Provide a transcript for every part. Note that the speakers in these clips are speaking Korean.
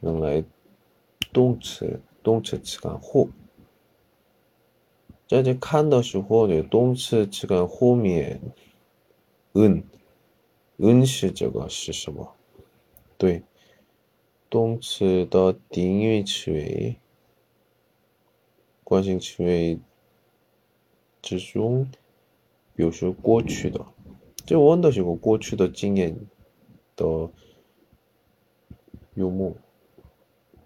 用来动词动词词干或。在这看的时候，呢动词词干后面，嗯，嗯是这个是什么？对，动词的定语词尾，惯性词尾之中表示过去的。这问的是我过去的经验的幽默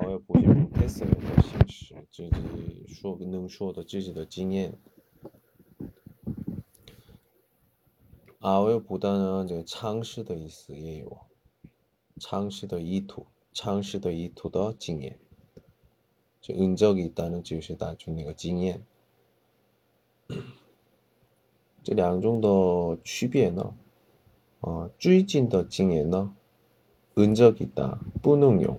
아워요보지못했어요的形式，自己说能说的自己的经验。 아웨보다는 이제 창시的 意思也有 창시的 意图 창시的 意图的 经验 은적이 있다는 就是打出那个经验这两种的区别呢 어, 最近的经验呢 은적이 있다 不能用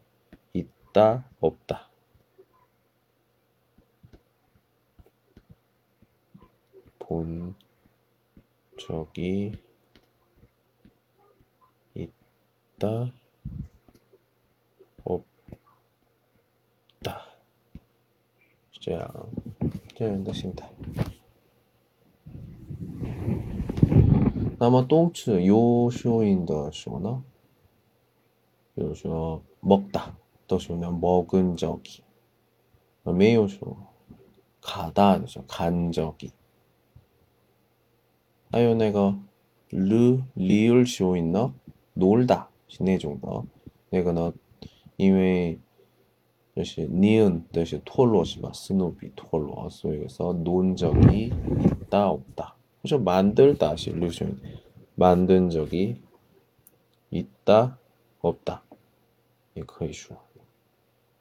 없다, 없다. 본 적이 있다, 없다. 시장, 연덕입니다 아마 똥츠 요쇼인 더 시거나 요쇼 먹다 都是用 먹은 적이 没有说 가다 就是간 적이 还有那个르 리을 修音呢 놀다 是那种的，那个呢，因为 就是니은 뜻이 토로시마 스누비 토로 소에서 논 적이 있다 없다 그래서 만들다 실루션 만든 적이 있다 없다 也可以说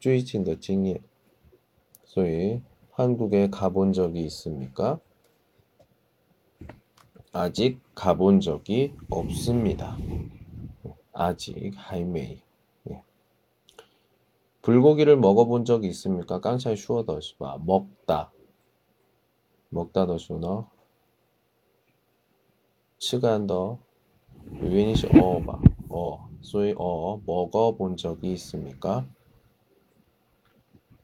最近的经验。所以한국에가본적이있습니까 아직 가본 적이 없습니다. 아직 하이메이. 예. 불고기를 먹어본 적이 있습니까? 깡차이 슈어더시바 먹다. 먹다 더슈너. 시간더 유인시 어바 어 소위 어 먹어본 적이 있습니까?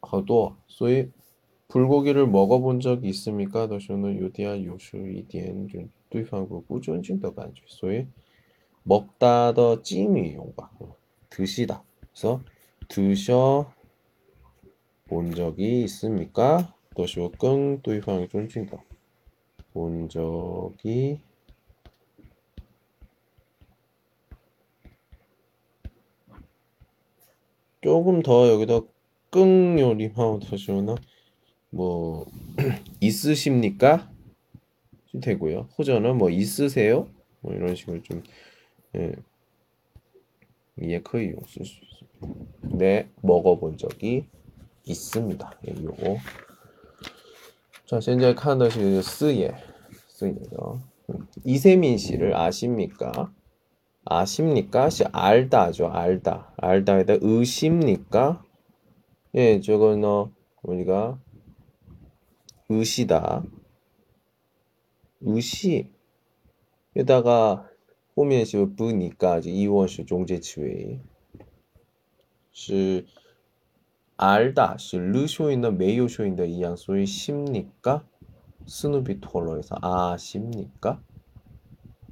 好多，所以。불고기를먹어본적이있습니까的时候呢，有点有时候一点就对方个不尊敬的感觉，所以먹다的敬语用法，드시다 그래서드셔본적이있습니까都是更对方尊敬的。본적이 조금 더 여기다 끙 요리하고 다시오나 뭐 있으십니까? 되고요. 호전은 뭐 있으세요? 뭐 이런 식으로 좀 예. 예可以 쓸수 있습니다. 네, 먹어본 적이 있습니다. 예, 요거. 자, 현재 칸더시 쓰예. 쓰예요. 이세민 씨를 아십니까? 아십니까? 시 알다죠. 알다. 알다에다 의십니까? 예, 저거는 우리가 의시다. 의시. 에다가 后面是不니까是一원시中介词尾是 알다 是르쇼인더没有쇼인더一样所以십니까 스누비 토로에서 아십니까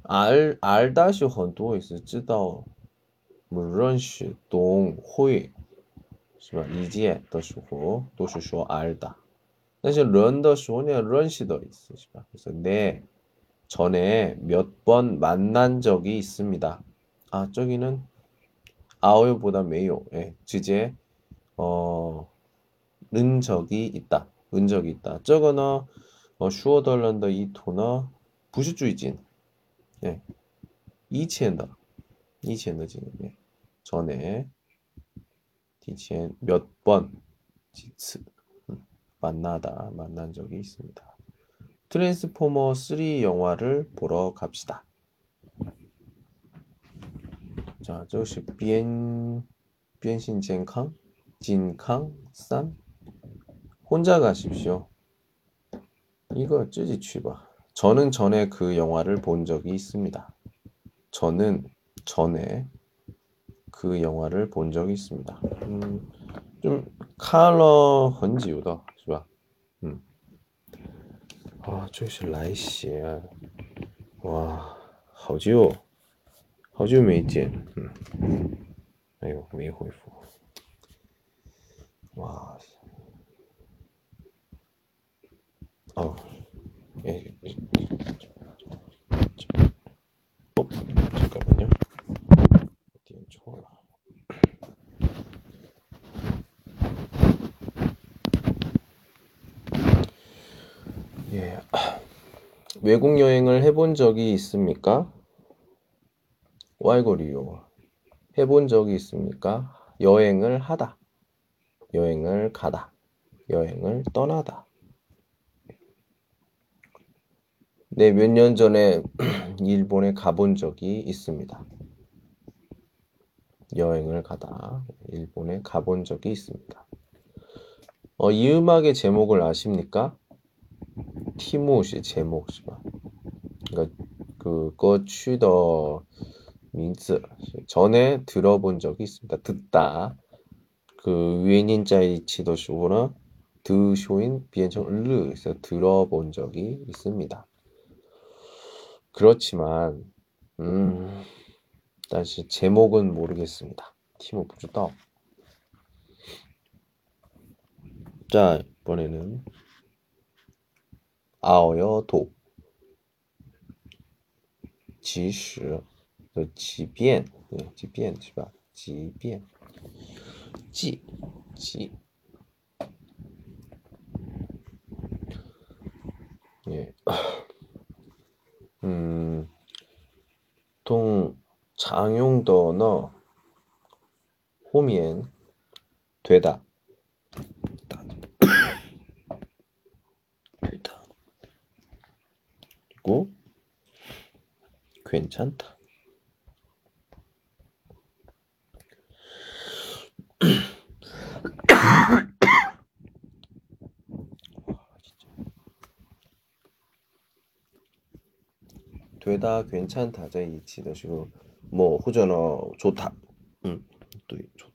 알 알다 是很多是知道不认识懂会 是吧理解的时候都是说알다 但是人的时候呢认识的意思是吧? 그래서 네 전에 몇 번 만난 적이 있습니다. 아 저기는 아오요보다 메요. 예, 지제 어, 는 적이 있다. 은 적이 있다. 저거는 어, 슈어덜런더 이토너 부수주의진. 예. 이치엔더. 이치엔더 지금 예. 전에 디지엔 몇번 지츠 음, 만나다 만난 적이 있습니다. 트랜스포머 3 영화를 보러 갑시다. 자, 저것이 비엔 비엔신 젠캉 진캉 산 혼자 가십시오. 이거 쯔지 취봐. 저는 전에 그 영화를 본 적이 있습니다. 저는 전에 그 영화를 본 적이 있습니다. 음, 좀 컬러 很久的是吧？嗯，啊，这是来写，哇，好久，好久没见，嗯，哎呦，没回复，哇，哦，哎，哦， 외국 여행을 해본 적이 있습니까? 와이거리요. 해본 적이 있습니까? 여행을 하다. 여행을 가다. 여행을 떠나다. 네, 몇 년 전에 일본에 가본 적이 있습니다. 여행을 가다. 일본에 가본 적이 있습니다. 어, 이 음악의 제목을 아십니까? 티모시 제목 是吧? 그러니까 그歌曲的 名字 전에 들어본 적이 있습니다. 듣다. 그 위인자이치도 쇼나 드쇼인 비엔청 르에서 들어본 적이 있습니다. 그렇지만 음, 다시 제목은 모르겠습니다. 티모 不知道. 자, 이번에는 아어요 도 지시 그 지변 지변 네, 지바 지변 지 지. 예. 음. 동 장용도너 호면 되다. 그리고 괜찮다 되다 괜찮다 在一起的时候뭐或者呢 좋다 음, 또 좋다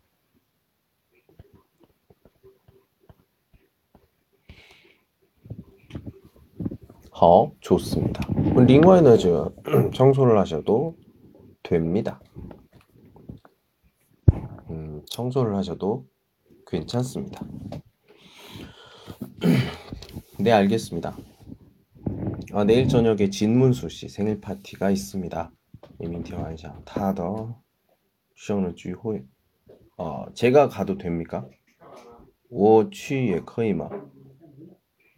어 좋습니다. 링와이는 저 청소를 하셔도 됩니다. 음, 청소를 하셔도 괜찮습니다. 네, 알겠습니다. 아, 내일 저녁에 진문수 씨 생일 파티가 있습니다. 이민티와이장 타더 시험을 주호에 어, 제가 가도 됩니까? 我去也可以吗?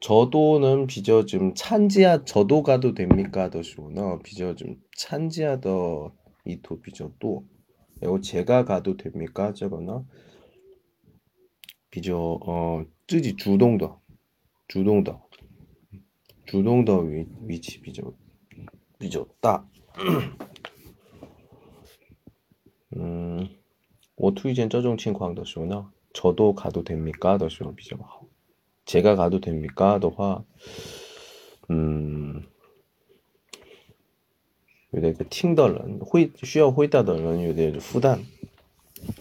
저도는 비저 좀 찬지야 저도 가도 됩니까? 더시오나 비저 좀 찬지야 더 이토 비저 또 이거 제가 가도 됩니까? 저거나 비저 어 쯔지 주동더 주동더 주동더 위, 위치 비저 비저 따 음, 我推荐这种情况的时候呢 저도 가도 됩니까? 的时候比较好 제가 가도 됩니까? 的话 음, 有点个听的人会需要回答的人有点负担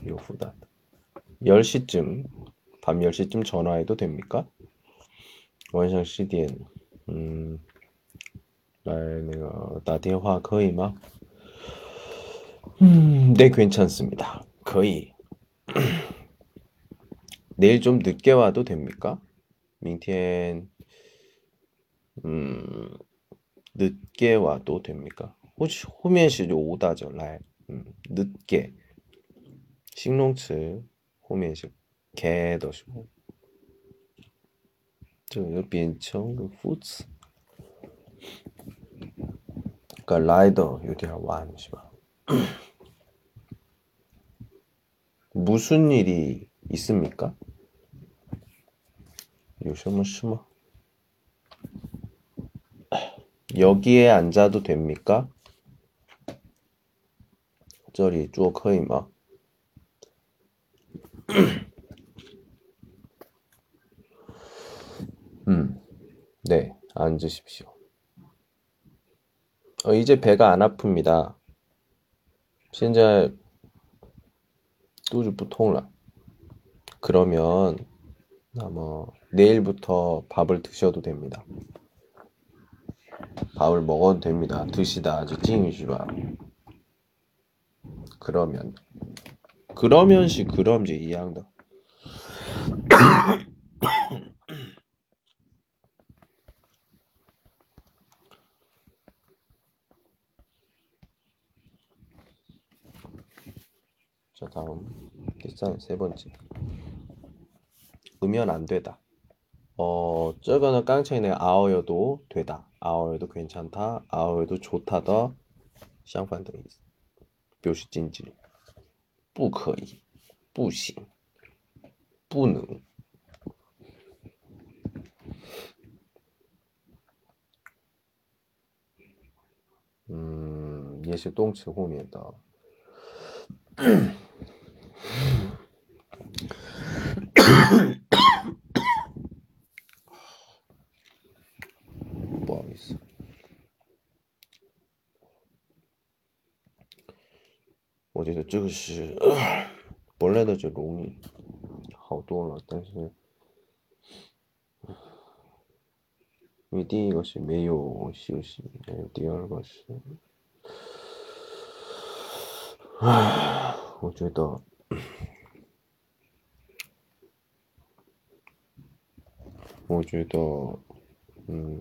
有负担 10시쯤 밤 10시쯤 전화해도 됩니까? 晚上 10点 음, 来那个打电话可以吗? 음, 네, 괜찮습니다. 거의. 내일 좀 늦게 와도 됩니까? 明天음 늦게 와도 됩니까? 혹시 호면시죠 오다죠. 날 음, 늦게 식농츠 호면시 개더시고 저 변청 그 후츠 그러니까 라이더 요디야 완시마 무슨 일이 있습니까? 有什么事吗? 여기에 앉아도 됩니까? 这里坐可以吗? 음, 네, 앉으십시오. 어, 이제 배가 안 아픕니다. 现在肚子不痛了. 그러면 아마 내일부터 밥을 드셔도 됩니다. 밥을 먹어도 됩니다. 드시다 아주 찡이시바. 그러면 그러면 시 그럼 지 이양다. 자 다음 뒷산 세 번째 으면 안 되다 어 저거는 깡창이네 아어여도 되다 아어여도 괜찮다 아어여도 좋다더 相反的意思 표시 찐질 不可以不行不能 음, 也是动词后面的 我觉得这个是本来的就容易好多了，但是因为第一个是没有休息，还有第二个是，唉，我觉得。我觉得，嗯，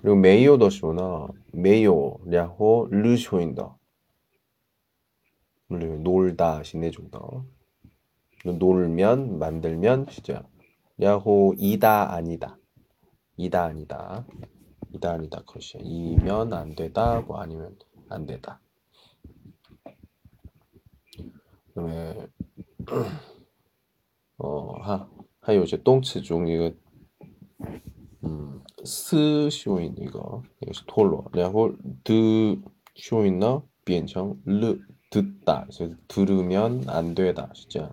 그리고 메이오 도시구나. 메이오, 랴호, 르쇼인다. 놀다, 시내준다. 놀면, 만들면, 시제야. 랴호, 이다, 아니다. 이다, 아니다. 이다, 아니다. 것이 이면 안 되다, 뭐 아니면 안 되다. 그 다음에, 어, 하, 하요, 이제 똥츠 중, 이거, 음, 스 쇼인 이거 이것이 톨로. 然后드 쇼인나 变成 르 듣다. 그래서 들으면 안 되다. 진짜.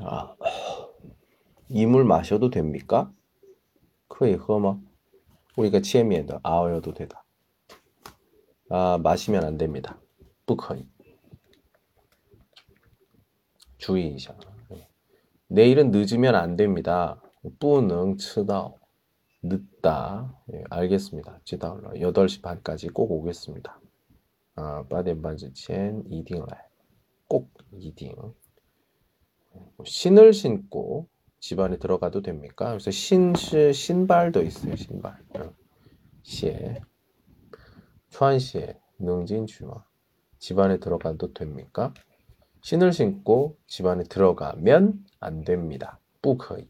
아, 이물 마셔도 됩니까? 可以喝吗? 우리가 前面的 아어여도 되다. 아, 마시면 안 됩니다. 不可以. 주의一下. 내일은 늦으면 안 됩니다. 뿌능 치다 늦다. 예, 알겠습니다. 지다올라 8시 반까지 꼭 오겠습니다. 아, 빠덴반즈첸 이딩라이. 꼭 이딩. 신을 신고 집안에 들어가도 됩니까? 그래서 신, 신발도 있어요. 신발. 어. 시에 추한시에 능진 주마 집안에 들어가도 됩니까? 신을 신고 집안에 들어가면 안 됩니다. 不可以.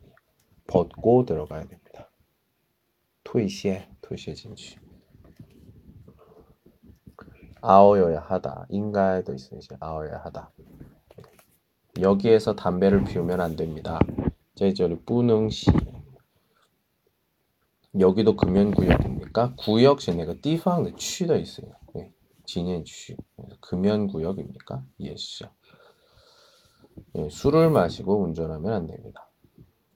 벗고 들어가야 됩니다. 토이시에 토이시에 진취. 아어여야 하다. 인가에도 있어요. 아어야 하다. 여기에서 담배를 피우면 안 됩니다. 제저를 뿌능시. 여기도 금연구역입니까? 구역 시내가 띠팡의 취도 있어요. 네. 진행区. 금연구역입니까? 예시. 네, 술을 마시고 운전하면 안 됩니다.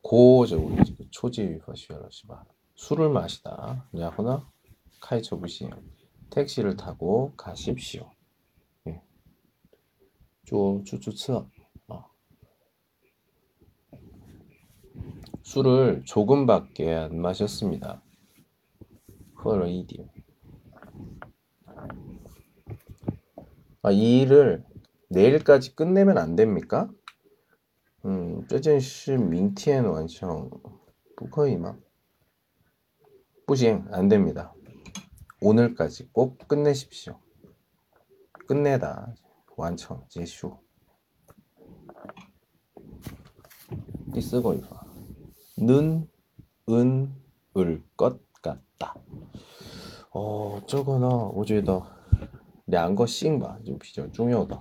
고저 우리 초지위파시열러시바 술을 마시다. 야호나 카이처부시요. 택시를 타고 가십시오. 예. 조 주주ță 어. 술을 조금밖에 안 마셨습니다. 허러 이디. 아, 이 일을 내일까지 끝내면 안 됩니까? 음, 这件事明天完成不可以吗?不行, 안 됩니다. 오늘까지 꼭 끝내십시오. 끝내다. 완성, 제슈. 디스고이파. 는, 은, 을 것 같다. 어, 这个呢，我觉得两个性吧，就比较重要的。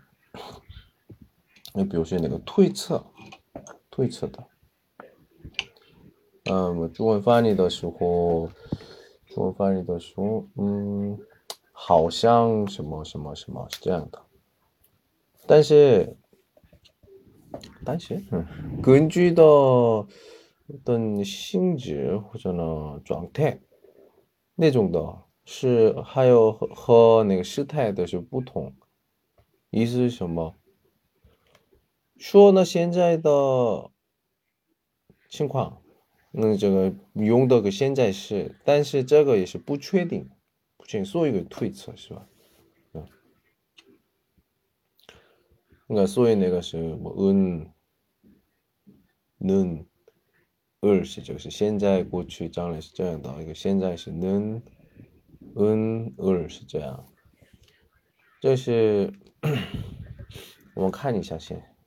你比如说那个推测，推测的。嗯，中文翻译的时候，中文翻译的时候，嗯，好像什么什么什么是这样的，但是，但是，嗯，根据的等性质或者呢状态那种的，是还有和和那个时态的是不同，意思是什么？说呢现在的情况。那这个用的个现在是，但是这个也是不确定，不确定，所以个推测是吧？嗯，那所以那个是么嗯能二是就是现在、过去、将来是这样的一个，现在是能嗯二是这样，这是我们看一下先，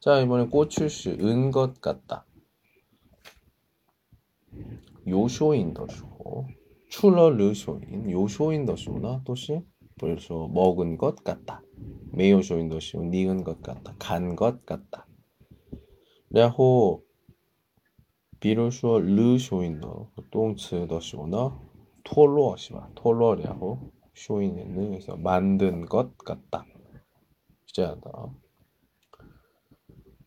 자, 이번엔 꼬추시, 은것 같다. 요쇼인더쇼. 출러르쇼인 요쇼인더쇼나 또시 벌써 먹은 것 같다. 메요쇼인더쇼 니은 것 같다. 간 것 같다. 레호, 비로쇼 르쇼인더 똥츠 더 쇼나, 토로시바 토로라고 쇼인은 그래서 만든 것 같다. 진짜다.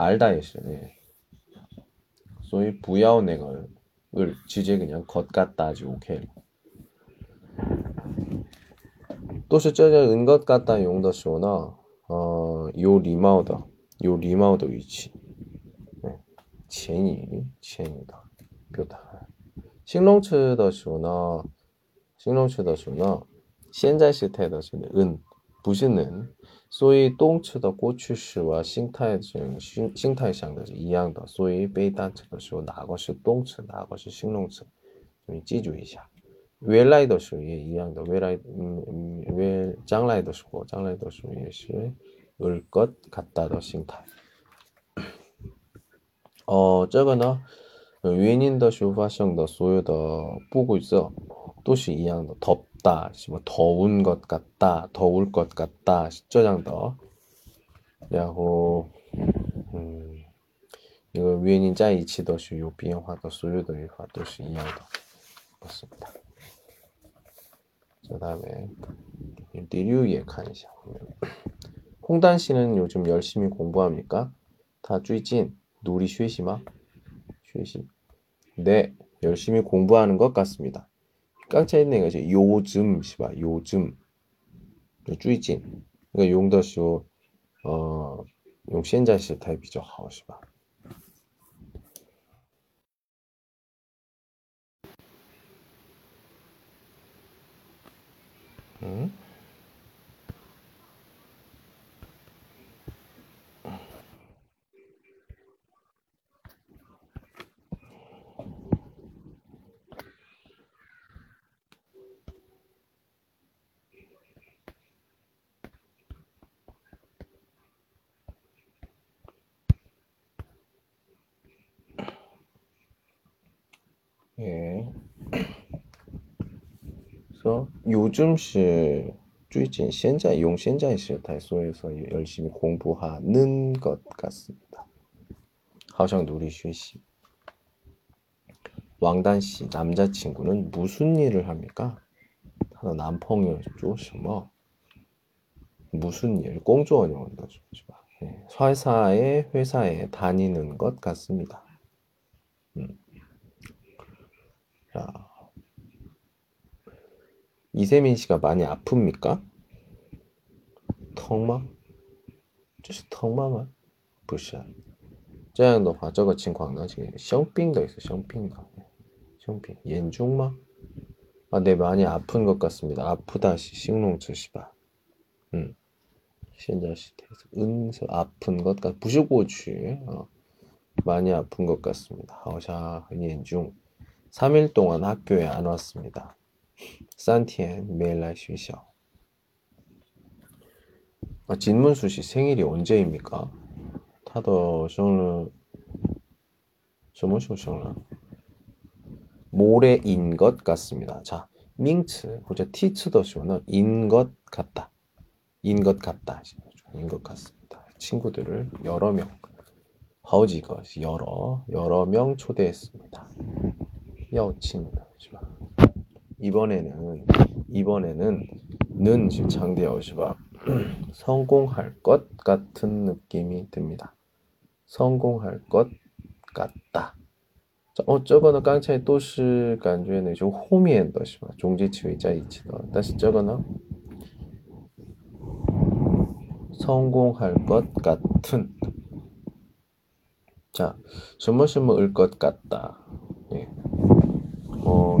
알다也是네所以不要那个을直接그냥것같다就 OK 了都是这个은것같다用的时候呢呃有礼貌的有礼貌的语气前语前语的表达形容词的时候呢形容词的时候呢现在时态的是은不是能 所以动词的过去式和心态上心心态上的是一样的所以背单词的时候哪个是动词哪个是形容词你记住一下未来的时候也一样的未来嗯未将来的时候将来的时候也是을것같다的心态哦，这个呢，原因的说法上的所有的不规则都是一样的， 같다. 뭐 더운 것 같다. 더울 것 같다. 십조장더. 야고 음. 이거 위에는 짜이치더시 요비행화도 소유도일화도시 이양도 그렇습니다. 그 다음에 리류예 칸이죠. 홍단 씨는 요즘 열심히 공부합니까? 다 쭈이진 누리 쉐시마 쉐시 네 열심히 공부하는 것 같습니다. 깡차 있는 거지. 요즘 시바. 요즘. 쭈이진. 그러니까 용더쇼 어, 용 현자시 타입이죠. 하오시바. 응? 예. 그래서 요즘 시最近 현재用 현재 시态所以说 열심히 공부하는 것 같습니다. 好像努力学习. 왕단 씨 남자친구는 무슨 일을 합니까? 他的男朋友做什么? 무슨 일? 工作用的是吧? 네. 회사에 회사에 다니는 것 같습니다. 음. 이세민 씨가 많이 아픕니까? 턱마? 这是疼吗吗？不是，这样的话，这个情况呢，지금生病的意思，生病的，生病，严重吗？ 아, 네, 많이 아픈 것 같습니다. 아프다시 싱롱词是吧? 음, 现在时态에서 은서 아픈 것 같, 不是过去, 어, 많이 아픈 것 같습니다. 好像很严重. 3일 동안 학교에 안 왔습니다. 三天没来学校. 아, 진문수 씨 생일이 언제입니까? 타더 생일 什么时候生日? 모레인 것 같습니다. 자, 밍츠或者 티츠더쇼는 인것 같다. 인 것 같다. 인 것 같습니다. 친구들을 여러 명, 허지것 여러 여러 명 초대했습니다. 여친다. 이번에는 이번에는 는 지금 장대어시바 성공할 것 같은 느낌이 듭니다. 성공할 것 같다. 어, 这个呢 刚才 都是感觉那种后面的是吧中介词尾在一起的但是这个呢 성공할 것 같은 자, 什么什么을 것 같다. 예. 哦，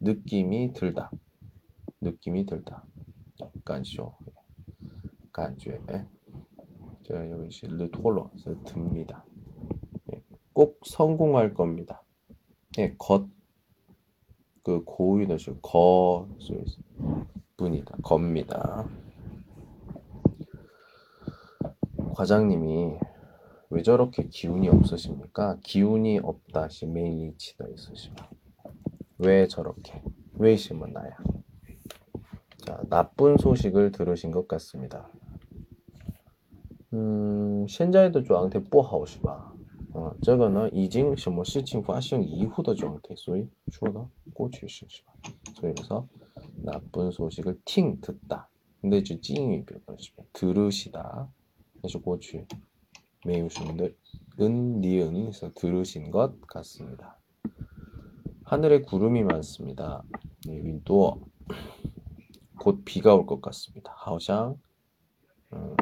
느낌이 들다. 느낌이 들다. 간쇼. 간주에. 제가 여기 르톨로서 듭니다. 예, 꼭 성공할 겁니다. 예, 겉, 그 고유는 좀 거, 뿐이다. 겁니다. 과장님이 왜 저렇게 기운이 없으십니까? 기운이 없다. 시 메일리치다 있으십니다. 왜 저렇게 왜이시면 나야 자 나쁜 소식을 들으신 것 같습니다. 음, 现在的状态不好是吧？啊，这个呢，已经什么事情发生以后的状态，所以说的过去式是吧？所以说나쁜 소식을 팅 듣다. 근데 이제 찡이表示 들으시다. 다시 고치 매우 쉬운데 은 니은이 있어 들으신 것 같습니다. 하늘에 구름이 많습니다. 네, 윈도어. 곧 비가 올 것 같습니다. 하오샹. 음,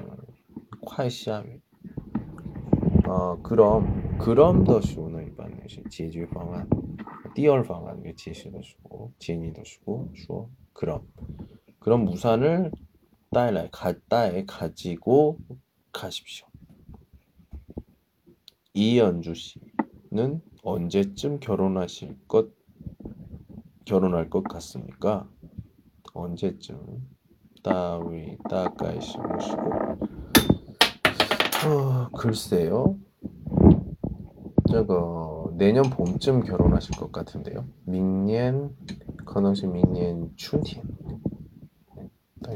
콰이샹. 어, 그럼 그럼 더 쉬우는 일반은 네 제주 방안. 띠얼 방안 그 제시도 주고 제니도 주고 주어 그럼 그럼 무산을 따에 갔다에 가지고 가십시오. 이연주 씨는 언제쯤 결혼하실 것 결혼할 것 같습니까? 언제쯤 따위 따까이시 모시고 어, 글쎄요. 저거 내년 봄쯤 결혼하실 것 같은데요.明年 可能是 明年 春天.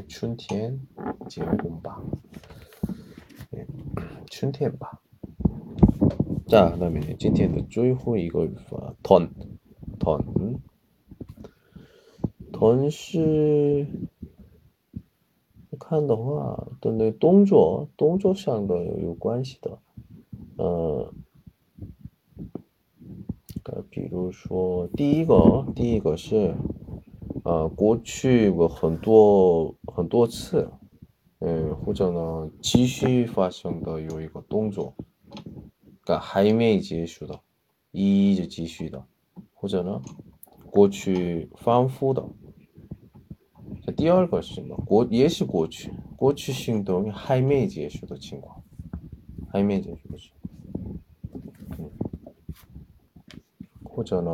春天 结婚吧. 春天吧. 자, 그다음에 今天的最后一个语法 돈. 돈. 돈是看的话，跟那动作动作上的有关系的，呃，呃，比如说第一个，第一个是，呃，过去过很多很多次，嗯，或者呢继续发生的有一个动作， 这还没结束的，一一就继续的，或者呢，过去反复的。这第二个是什么？过，也是过去，过去行动还没结束的情况，还没结束。或者呢，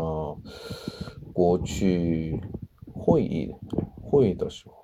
过去会议，会议的时候。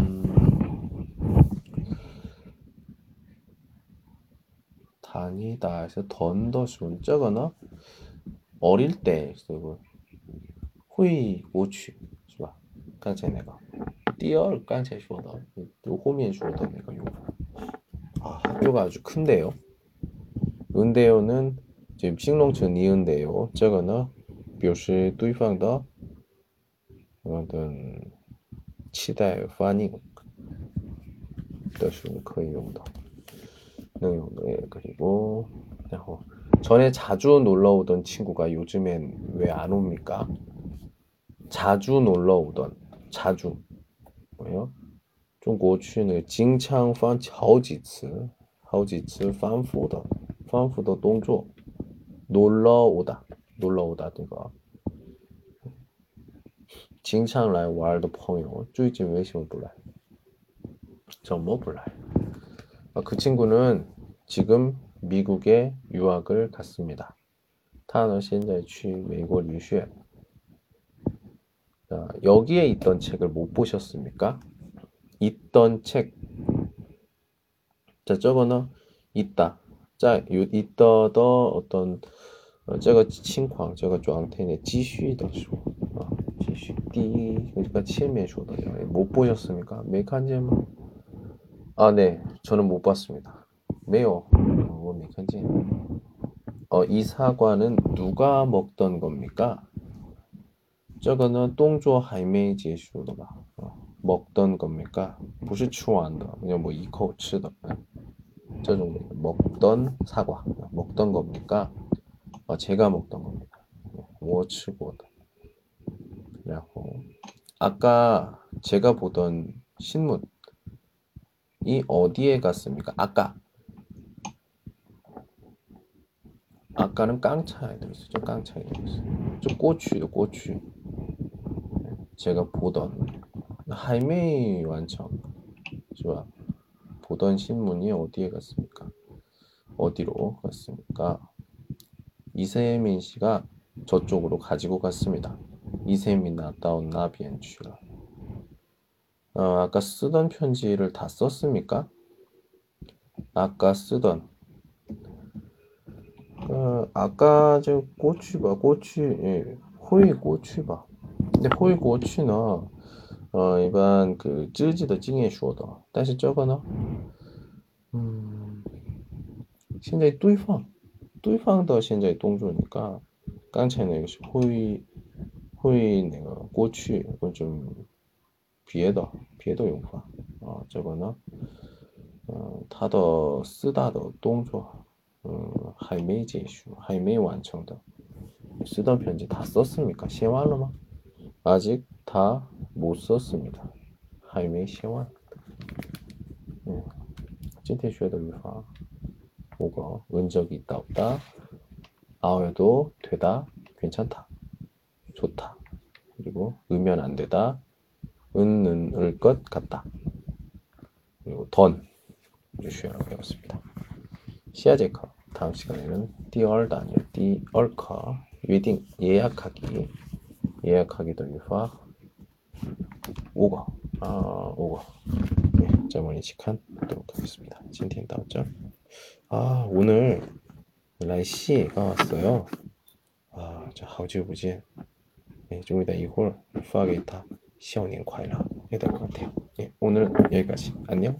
음, 다니다 해서 던더 순 저거나 어릴 때 쓰고 会过去是吧？刚才那个第二刚才说的就后面说的那个用法아 학교가 아주 큰데요. 은대요는 지금 싱롱천 니은대요. 这个呢表示对方的 어떤 期待反应的时候可以用的 能用的 그리고 然后 전에 자주 놀러 오던 친구가 요즘엔 왜 안 옵니까? 자주 놀러 오던 자주 뭐예요? 中国去呢经常犯好几次好几次反复的反复的动作 놀러 오다 놀러 오다 这个经常来玩的朋友最近为什么不来？怎么不来？ 아, 그 친구는 지금 미국에 유학을 갔습니다. 他呢现在去美国留学 자, 여기에 있던 책을 못 보셨습니까? 있던 책. 자, 저거는 있다. 在有一的的어떤 어, 这个情况这个状态呢继续的说啊继续第一 그러니까 前面说的못 보셨습니까? 没看见吗? 아, 네. 저는 못 봤습니다. 매요. 어, 没看见. 어, 이 사과는 누가 먹던 겁니까? 저거는 동조 할매 제슈도가 어, 먹던 겁니까? 不是吃完的 그냥 뭐 이코 吃的 这种 먹던 사과 먹던 겁니까? 어, 제가 먹던 겁니다. 我吃过的. 그리고 아까 제가 보던 신문 이 어디에 갔습니까? 아까 아까는 깡차에 들었어요. 깡차에 들었어요. 저 꼬추요, 꼬추. 제가 보던 할매이 완청 좋아. 보던 신문이 어디에 갔습니까? 어디로 갔습니까? 이세민 씨가 저쪽으로 가지고 갔습니다. 이세민 나다운 나비엔취가. 어, 아까 쓰던 편지를 다 썼습니까? 아까 쓰던 어, 아까 저 꼬치바 꼬치 예, 호이 꼬치바 근데 호이 꼬치는 어, 일반 그 쯔지의 经验说的但是这个呢嗯现在对方对方的现在动作니까 刚才那个是 호이 호이 那个过去좀 别的别的用法啊，这个呢，嗯，它的四大的动作，嗯，还没结束，还没完成的。쓰던편지다썼습니까写完了吗？아직다못썼습니다还没写完。嗯，今天学的语法，五个，은적이있다없다아에도되다괜찮다좋다그리고으면안되다 은은을 것 같다. 그리고 던 유시어라고 배웠습니다. 시아제카 다음 시간에는 띠얼다 아니요 띠얼카 웨딩 예약하기 예약하기도 유화 오거 아 오거 네, 자모니 시간 하도록 하겠습니다. 진텐 다왔죠? 아 오늘 날씨가 왔어요. 아저 하우지 보지 네, 좀 이따 이걸 파게타 시원님 과연 해야 될 것 같아요. 예, 오늘 여기까지. 안녕.